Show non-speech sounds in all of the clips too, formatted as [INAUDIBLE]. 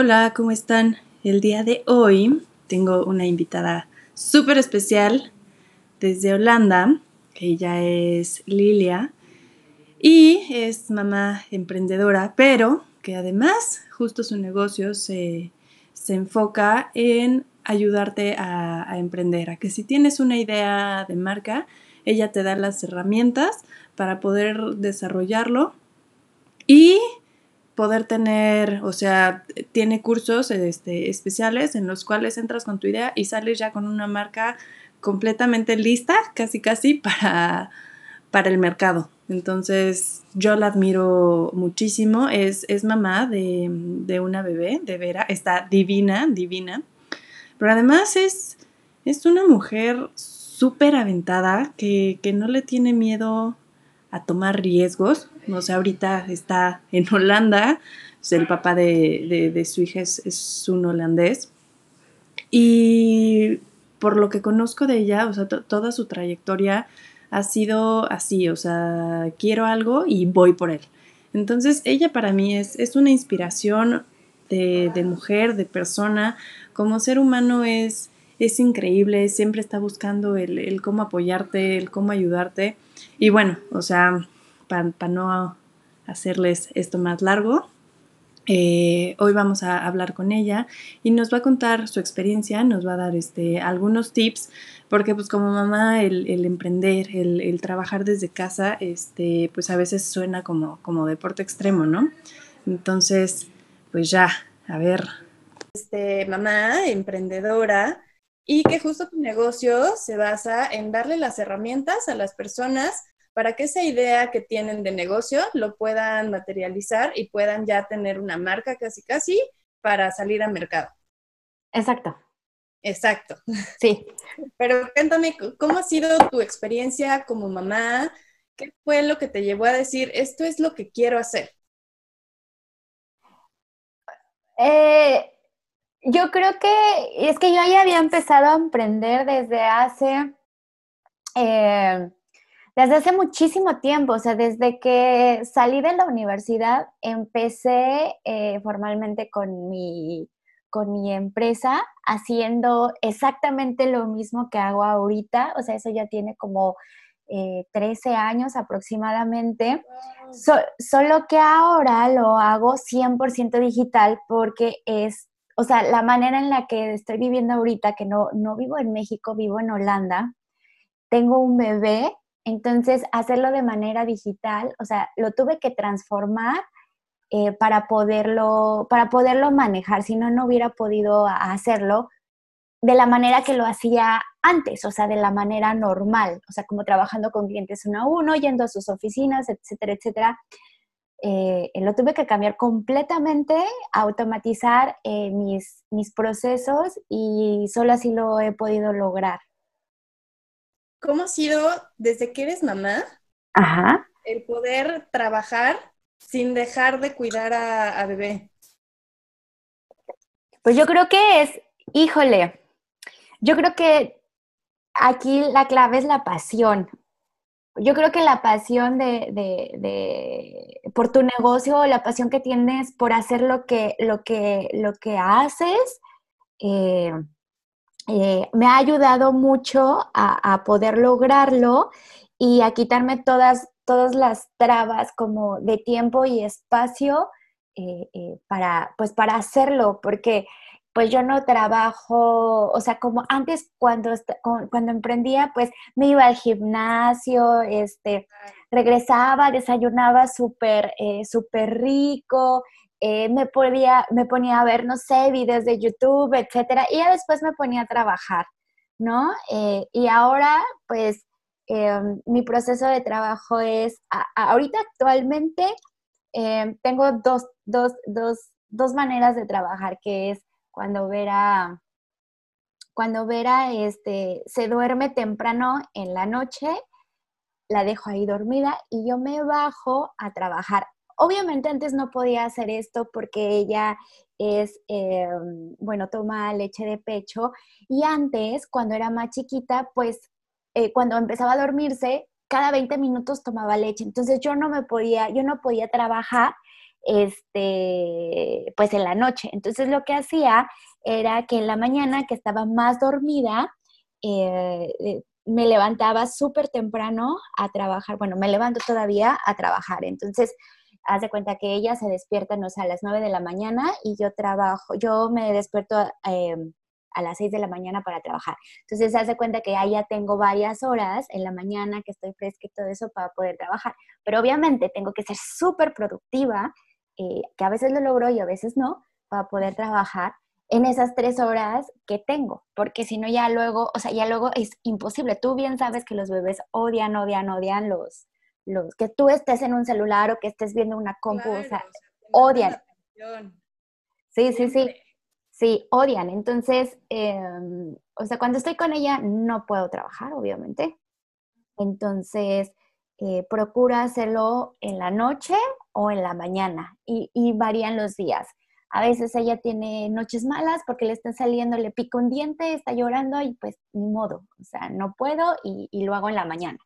Hola, ¿cómo están? El día de hoy tengo una invitada súper especial desde Holanda. Ella es Lilia y es mamá emprendedora, pero que además justo su negocio se, enfoca en ayudarte a, a emprender, a que si tienes una idea de marca, ella te da las herramientas para poder desarrollarlo y poder tener, o sea, tiene cursos este, especiales en los cuales entras con tu idea y sales ya con una marca completamente lista, casi casi, [LAUGHS] para, para el mercado. Entonces, yo la admiro muchísimo. Es, es mamá de, de, una bebé, de Vera. Está divina, divina. Pero además es, es una mujer súper aventada que, que no le tiene miedo a tomar riesgos. No sé, ahorita está en [LAUGHS] Holanda, el papá de, su hija es, un holandés. Y por lo que conozco de ella, o sea, toda su trayectoria ha sido así, o sea, quiero algo y voy por él. Entonces, ella para mí es, es una inspiración de, de, mujer, de persona. Como ser humano es, es increíble, siempre está buscando el, el cómo apoyarte, el cómo ayudarte. Y bueno, o sea, para no hacerles esto más largo, eh, hoy vamos a hablar con ella y nos va a contar su experiencia, nos va a dar este, algunos tips, porque pues como mamá el, emprender, el, trabajar desde casa, este, pues a veces suena como, como deporte extremo, ¿no? Entonces, pues ya, a ver. Este, mamá, emprendedora, y que justo tu negocio se basa en darle las herramientas a las personas para que esa idea que tienen de negocio lo puedan materializar y puedan ya tener una marca casi casi para salir al mercado. Exacto. Exacto. Sí. Pero cuéntame, ¿cómo ha sido tu experiencia como mamá? ¿Qué fue lo que te llevó a decir, esto es lo que quiero hacer? Eh, yo creo que es que yo ya había empezado a emprender desde hace, eh, desde hace muchísimo tiempo, o sea, desde que salí de la universidad, empecé eh, formalmente con mi, con mi empresa haciendo exactamente lo mismo que hago ahorita, o sea, eso ya tiene como 13 eh, años aproximadamente, solo que ahora lo hago 100% digital porque es o sea, la manera en la que estoy viviendo ahorita, que no, no vivo en México, vivo en Holanda, tengo un bebé, entonces hacerlo de manera digital, o sea, lo tuve que transformar eh, para, poderlo, para poderlo manejar, si no, no hubiera podido hacerlo de la manera que lo hacía antes, o sea, de la manera normal, o sea, como trabajando con clientes uno a uno, yendo a sus oficinas, etcétera, etcétera. Eh, lo tuve que cambiar completamente, automatizar eh, mis, mis procesos y solo así lo he podido lograr. ¿Cómo ha sido desde que eres mamá el poder trabajar sin dejar de cuidar a, a bebé? Pues yo creo que es, híjole, yo creo que aquí la clave es la pasión yo creo que la pasión de, de, por tu negocio, la pasión que tienes por hacer lo que, lo que, lo que haces, eh, eh, me ha ayudado mucho a, poder lograrlo y a quitarme todas, todas las trabas como de tiempo y espacio eh, para, pues para hacerlo, porque pues yo no trabajo, o sea, como antes cuando, cuando emprendía, pues me iba al gimnasio, este, regresaba, desayunaba súper, eh, súper rico, eh, me, podía, me ponía a ver, no sé, videos de YouTube, etcétera, y ya después me ponía a trabajar, ¿no? Eh, y ahora, pues, em, mi proceso de trabajo es, ahorita actualmente, em, tengo dos, dos, dos, dos maneras de trabajar, que es cuando Vera, cuando Vera este, se duerme temprano en la noche, la dejo ahí dormida y yo me bajo a trabajar. Obviamente antes no podía hacer esto porque ella es, em, bueno, toma leche de pecho y antes, cuando era más chiquita, pues eh, cuando empezaba a dormirse, cada 20 minutos tomaba leche. Entonces yo no me podía, yo no podía trabajar este, pues en la noche. Entonces lo que hacía era que en la mañana, que estaba más dormida, eh, eh, me levantaba súper temprano a trabajar. Bueno, me levanto todavía a trabajar. Entonces, haz de cuenta que ella se despierta, no sé, a las 9 de la mañana y yo trabajo, yo me despierto eh, a las 6 de la mañana para trabajar. Entonces, haz de cuenta que ahí ya tengo varias horas en la mañana que estoy fresca y todo eso para poder trabajar. Pero obviamente tengo que ser súper productiva, eh, que a veces lo logro y a veces no, para poder trabajar en esas tres horas que tengo, porque si no ya luego, o sea, ya luego es imposible. Tú bien sabes que los bebés odian, odian, odian los, los que tú estés en un celular o que estés viendo una compu, o sea, odian. Sí, sí, sí. Sí, odian. Entonces, em, o sea, cuando estoy con ella no puedo trabajar, obviamente. Entonces, eh, procura hacerlo en la noche o en la mañana y, varían los días. A veces ella tiene noches malas porque le está saliendo, le pica un diente, está llorando y pues ni modo, o sea, no puedo y, lo hago en la mañana.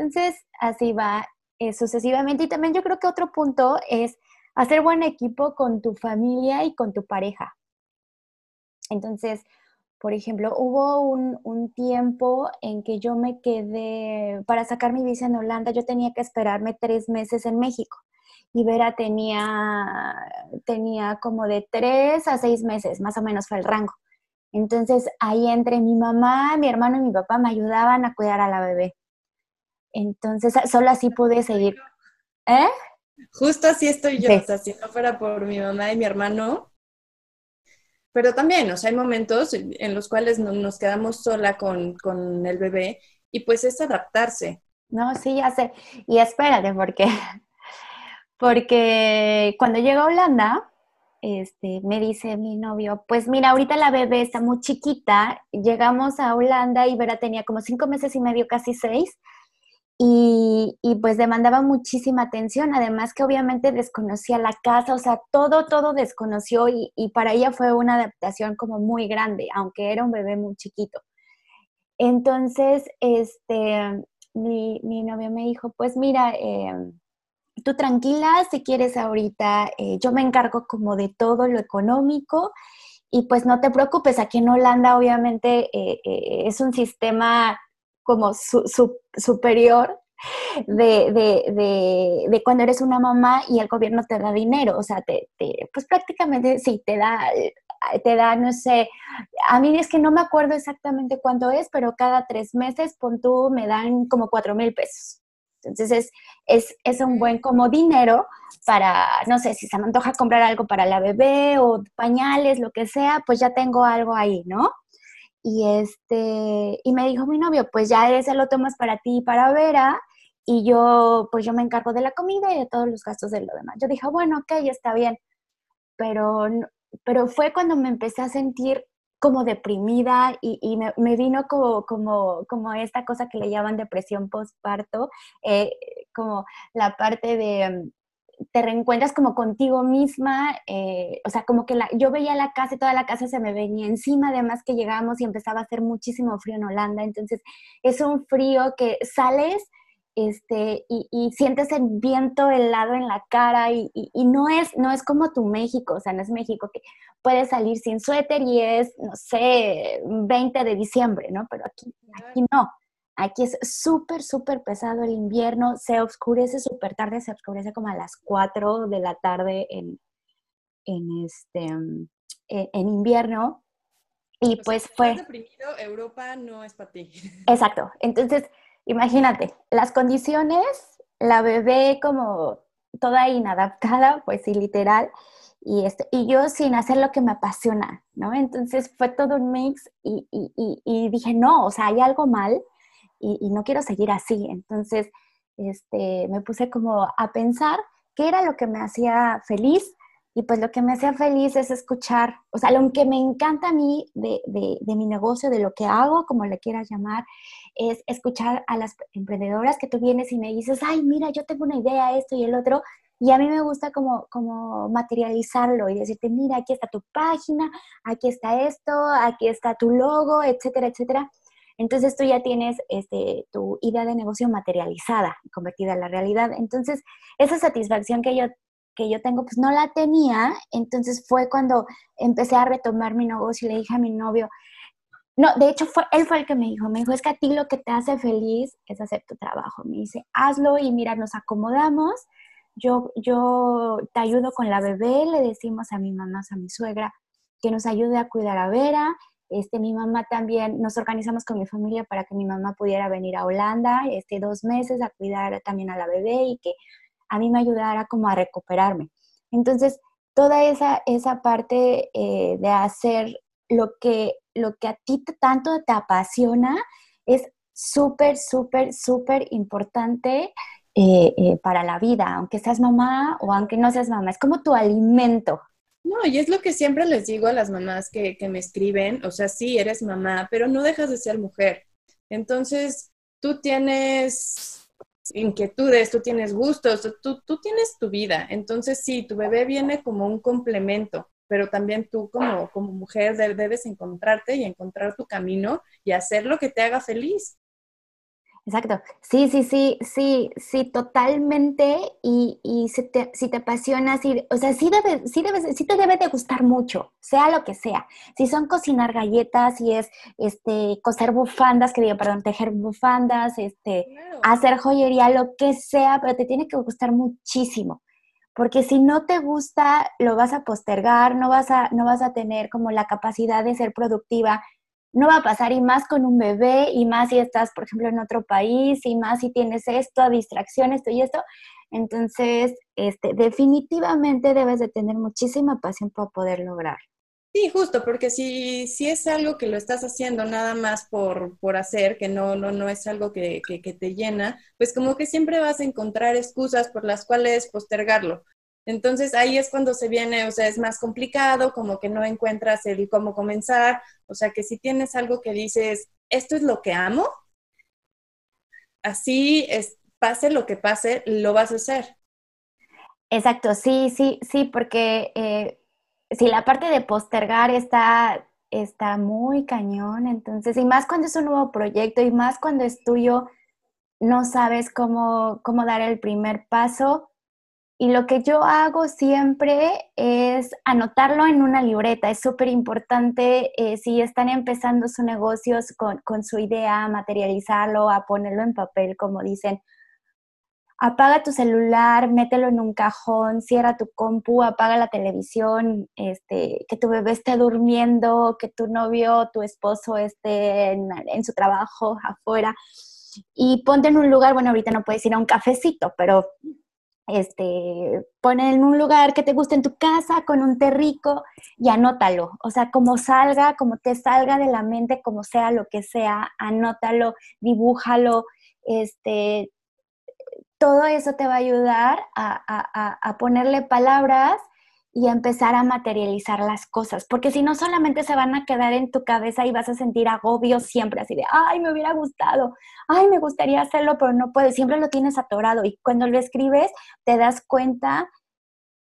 Entonces, así va eh, sucesivamente. Y también yo creo que otro punto es hacer buen equipo con tu familia y con tu pareja. Entonces, por ejemplo, hubo un, tiempo en que yo me quedé, para sacar mi visa en Holanda, yo tenía que esperarme tres meses en México. Y Vera tenía, tenía como de tres a seis meses, más o menos fue el rango. Entonces, ahí entre mi mamá, mi hermano y mi papá me ayudaban a cuidar a la bebé. Entonces, solo así pude seguir. ¿Eh? Justo así estoy yo. O sea, si no fuera por mi mamá y mi hermano, pero también, o sea, hay momentos en los cuales nos quedamos sola con, el bebé y pues es adaptarse. No, sí, ya sé. Y espérate, porque, [LAUGHS] porque cuando llego a Holanda, este, me dice mi novio, pues mira, ahorita la bebé está muy chiquita, llegamos a Holanda y Vera tenía como cinco meses y medio, casi seis, y, pues demandaba muchísima atención, además que obviamente desconocía la casa, o sea, todo, todo desconoció y, para ella fue una adaptación como muy grande, aunque era un bebé muy chiquito. Entonces, este, mi, novio me dijo, pues mira, eh, tú tranquila, si quieres ahorita, eh, yo me encargo como de todo lo económico y pues no te preocupes, aquí en Holanda obviamente eh, es un sistema como superior de, cuando eres una mamá y el gobierno te da dinero, o sea, te, pues prácticamente sí, te da, te da, no sé, a mí es que no me acuerdo exactamente cuánto es, pero cada tres meses, pon tú, me dan como cuatro mil pesos. Entonces es, es, un buen como dinero para, no sé, si se me antoja comprar algo para la bebé o pañales, lo que sea, pues ya tengo algo ahí, ¿no? Y, este, y me dijo mi novio, pues ya ese lo tomas para ti y para Vera, y yo, pues yo me encargo de la comida y de todos los gastos de lo demás. Yo dije, bueno, ok, está bien, pero, pero fue cuando me empecé a sentir como deprimida y, me, vino como, como, como esta cosa que le llaman depresión postparto, eh, como la parte de, te reencuentras como contigo misma, eh, o sea, como que la, yo veía la casa y toda la casa se me venía encima, además que llegamos y empezaba a hacer muchísimo frío en Holanda, entonces es un frío que sales este, y, sientes el viento helado en la cara y, no, es, no es como tu México, o sea, no es México que puedes salir sin suéter y es, no sé, 20 de diciembre, ¿no? Pero aquí, aquí no. Aquí es súper, súper pesado el invierno, se oscurece súper tarde, se oscurece como a las 4 de la tarde en, en, este, en, invierno. Y pues, pues fue... deprimido, Europa no es para ti. [LAUGHS] Exacto. Entonces, imagínate, las condiciones, la bebé como toda inadaptada, pues sí, literal, y, este, y yo sin hacer lo que me apasiona, ¿no? Entonces fue todo un mix y, y, y dije, no, o sea, hay algo mal y, no quiero seguir así. Entonces, este, me puse como a pensar qué era lo que me hacía feliz y pues lo que me hacía feliz es escuchar, o sea, lo que me encanta a mí de, de, mi negocio, de lo que hago, como le quieras llamar, es escuchar a las emprendedoras que tú vienes y me dices, ay, mira, yo tengo una idea, esto y el otro, y a mí me gusta como, como materializarlo y decirte, mira, aquí está tu página, aquí está esto, aquí está tu logo, etcétera, etcétera. Entonces tú ya tienes este, tu idea de negocio materializada, convertida en la realidad. Entonces, esa satisfacción que yo, que yo tengo, pues no la tenía. Entonces fue cuando empecé a retomar mi negocio y le dije a mi novio, no, de hecho fue, él fue el que me dijo, me dijo, es que a ti lo que te hace feliz es hacer tu trabajo. Me dice, hazlo y mira, nos acomodamos. Yo, yo te ayudo con la bebé, le decimos a mi mamá, a mi suegra, que nos ayude a cuidar a Vera. Este, mi mamá también, nos organizamos con mi familia para que mi mamá pudiera venir a Holanda este, dos meses a cuidar también a la bebé y que a mí me ayudara como a recuperarme. Entonces, toda esa, esa parte eh, de hacer lo que, lo que a ti tanto te apasiona es súper, súper, súper importante eh, eh, para la vida, aunque seas mamá o aunque no seas mamá, es como tu alimento. No, y es lo que siempre les digo a las mamás que, que me escriben, o sea, sí, eres mamá, pero no dejas de ser mujer. Entonces, tú tienes inquietudes, tú tienes gustos, tú, tú tienes tu vida. Entonces, sí, tu bebé viene como un complemento, pero también tú como, como mujer debes encontrarte y encontrar tu camino y hacer lo que te haga feliz. Exacto. Sí, sí, sí, sí, sí, totalmente. Y, y si, te, si te apasiona, sí, o sea, sí, debe, sí, debe, sí te debe de gustar mucho, sea lo que sea. Si son cocinar galletas, si es este, coser bufandas, que digo, perdón, tejer bufandas, este, hacer joyería, lo que sea, pero te tiene que gustar muchísimo. Porque si no te gusta, lo vas a postergar, no vas a, no vas a tener como la capacidad de ser productiva no va a pasar y más con un bebé y más si estás, por ejemplo, en otro país y más si tienes esto, distracción, esto y esto. Entonces, este, definitivamente debes de tener muchísima pasión para poder lograr. Sí, justo, porque si, si es algo que lo estás haciendo nada más por, por hacer, que no, no, no es algo que, que, que te llena, pues como que siempre vas a encontrar excusas por las cuales postergarlo. Entonces ahí es cuando se viene, o sea, es más complicado, como que no encuentras el cómo comenzar, o sea, que si tienes algo que dices, esto es lo que amo, así es, pase lo que pase, lo vas a hacer. Exacto, sí, sí, sí, porque eh, si la parte de postergar está, está muy cañón, entonces, y más cuando es un nuevo proyecto y más cuando es tuyo, no sabes cómo, cómo dar el primer paso y lo que yo hago siempre es anotarlo en una libreta. Es súper importante eh, si están empezando sus negocios con, su idea, materializarlo, a ponerlo en papel, como dicen. Apaga tu celular, mételo en un cajón, cierra tu compu, apaga la televisión, este, que tu bebé esté durmiendo, que tu novio, tu esposo esté en, en su trabajo afuera y ponte en un lugar, bueno, ahorita no puedes ir a un cafecito, pero este, pon en un lugar que te guste en tu casa con un té rico y anótalo. O sea, como salga, como te salga de la mente, como sea lo que sea, anótalo, dibújalo. Este, todo eso te va a ayudar a, a ponerle palabras y empezar a materializar las cosas, porque si no solamente se van a quedar en tu cabeza y vas a sentir agobio siempre, así de, ay, me hubiera gustado, ay, me gustaría hacerlo, pero no puedes, siempre lo tienes atorado y cuando lo escribes te das cuenta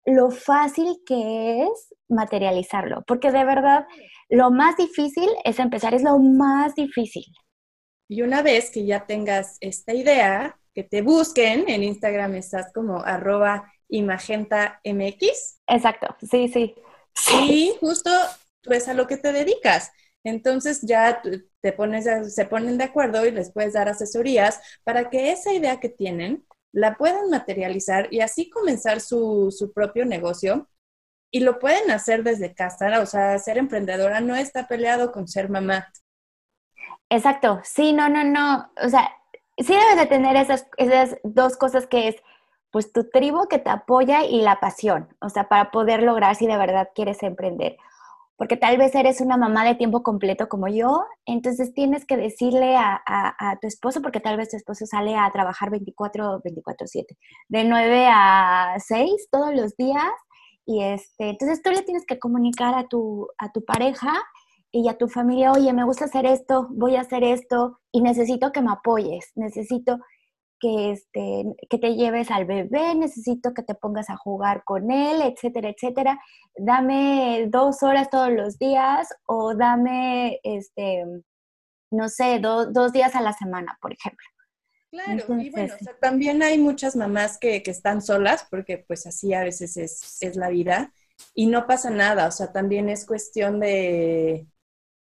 lo fácil que es materializarlo, porque de verdad lo más difícil es empezar, es lo más difícil. Y una vez que ya tengas esta idea, que te busquen, en Instagram estás como arroba y Magenta MX. Exacto, sí, sí. Sí, justo tú es a lo que te dedicas. Entonces ya te pones, se ponen de acuerdo y les puedes dar asesorías para que esa idea que tienen la puedan materializar y así comenzar su, su propio negocio. Y lo pueden hacer desde casa, o sea, ser emprendedora no está peleado con ser mamá. Exacto, sí, no, no, no, o sea, sí debes de tener esas, esas dos cosas que es pues tu tribu que te apoya y la pasión, o sea, para poder lograr si de verdad quieres emprender. Porque tal vez eres una mamá de tiempo completo como yo, entonces tienes que decirle a, tu esposo, porque tal vez tu esposo sale a trabajar 24, 24/7, de 9 a 6 todos los días, y este, entonces tú le tienes que comunicar a tu, a tu pareja y a tu familia, oye, me gusta hacer esto, voy a hacer esto y necesito que me apoyes, necesito que, este, que te lleves al bebé, necesito que te pongas a jugar con él, etcétera, etcétera. Dame dos horas todos los días o dame, este, no sé, dos días a la semana, por ejemplo. Claro, y bueno, también hay muchas mamás que, están solas, porque pues así a veces es, la vida, y no pasa nada, o sea, también es cuestión de,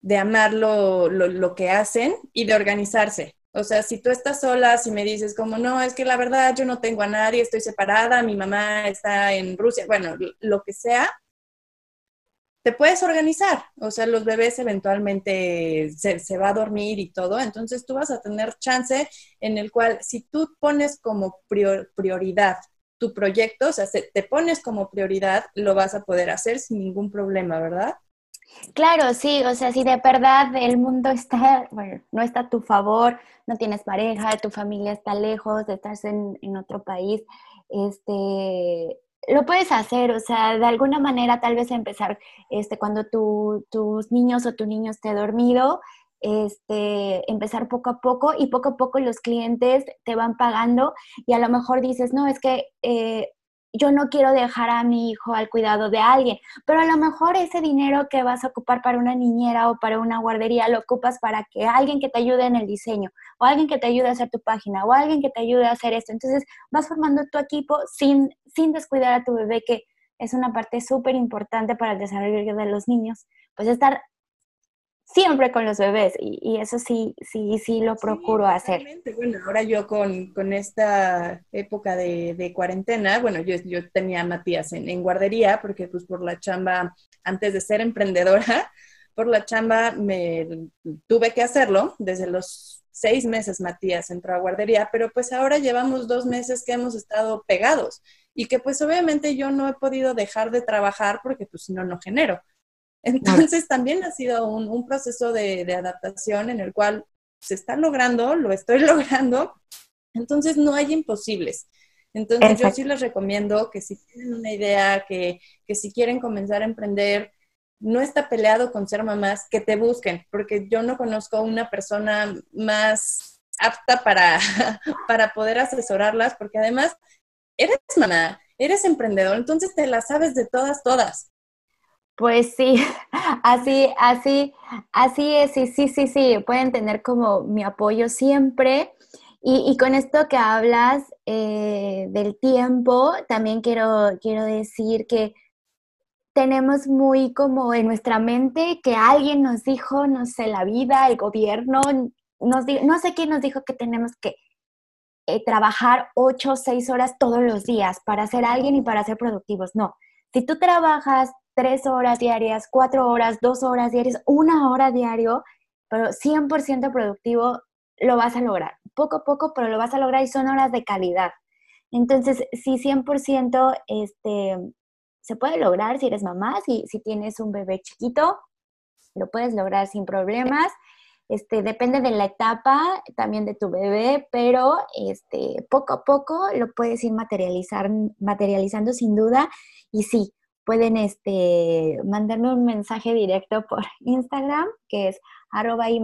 de amar lo, lo, que hacen y de organizarse. O sea, si tú estás sola, si me dices como, no, es que la verdad yo no tengo a nadie, estoy separada, mi mamá está en Rusia, bueno, lo que sea, te puedes organizar, o sea, los bebés eventualmente se, va a dormir y todo, entonces tú vas a tener chance en el cual si tú pones como prioridad tu proyecto, o sea, te pones como prioridad, lo vas a poder hacer sin ningún problema, ¿verdad? Claro, sí, o sea, si de verdad el mundo está, bueno, no está a tu favor, no tienes pareja, tu familia está lejos, estás en, en otro país, este, lo puedes hacer, o sea, de alguna manera tal vez empezar este, cuando tus niños o tu niño esté dormido, este, empezar poco a poco y poco a poco los clientes te van pagando y a lo mejor dices, no, es que eh, yo no quiero dejar a mi hijo al cuidado de alguien, pero a lo mejor ese dinero que vas a ocupar para una niñera o para una guardería lo ocupas para que alguien que te ayude en el diseño o alguien que te ayude a hacer tu página o alguien que te ayude a hacer esto. Entonces vas formando tu equipo sin, sin descuidar a tu bebé, que es una parte súper importante para el desarrollo de los niños. Pues estar siempre con los bebés y, eso sí, sí, sí lo procuro hacer. Bueno, ahora yo con, esta época de, cuarentena, bueno, yo, yo tenía a Matías en, guardería porque pues por la chamba, antes de ser emprendedora, [LAUGHS] por la chamba me tuve que hacerlo desde los seis meses Matías entró a guardería, pero pues ahora llevamos dos meses que hemos estado pegados y que pues obviamente yo no he podido dejar de trabajar porque pues si no, no genero. Entonces también ha sido un, proceso de, adaptación en el cual se está logrando, lo estoy [LAUGHS] logrando, entonces no hay imposibles. Entonces yo sí les recomiendo que si tienen una idea, que, si quieren comenzar a emprender, no está peleado con ser mamás, que te busquen, porque yo no conozco una persona más apta para, [LAUGHS] para poder asesorarlas, porque además eres mamá, eres emprendedor, entonces te la sabes de todas, todas. Pues sí, [LAUGHS] así, así, así es, sí, sí, sí, sí, pueden tener como mi apoyo siempre. Y, con esto que hablas eh, del tiempo, también quiero, quiero decir que tenemos muy como en nuestra mente que alguien nos dijo, no sé, la vida, el gobierno, no sé quién nos dijo que tenemos que eh, trabajar ocho o seis horas todos los días para ser alguien y para ser productivos. No, si tú trabajas tres horas diarias, cuatro horas, dos horas diarias, una hora diario, pero 100% productivo, lo vas a lograr. Poco a poco, pero lo vas a lograr y son horas de calidad. Entonces, si 100% este, se puede lograr si eres mamá, si, si tienes un bebé chiquito, lo puedes lograr sin problemas. Este, depende de la etapa también de tu bebé, pero este, poco a poco lo puedes ir materializar, materializando sin duda. Y sí, pueden este, mandarme un mensaje directo por [LAUGHS] Instagram, que es arroba y,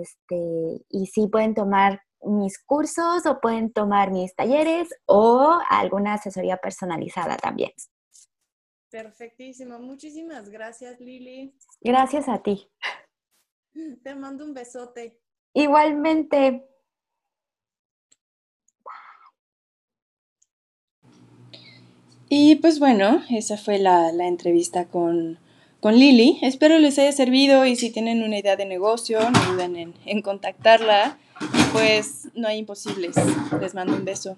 este, y sí pueden tomar mis cursos o pueden tomar mis talleres o alguna asesoría personalizada también. Perfectísimo. Muchísimas gracias, Lili. Gracias a ti. Te mando un besote. Igualmente. Y pues bueno, esa fue la, entrevista con, con, Lili. Espero les haya servido y si tienen una idea de negocio, no duden en, en contactarla. Pues no hay imposibles. Les mando un beso.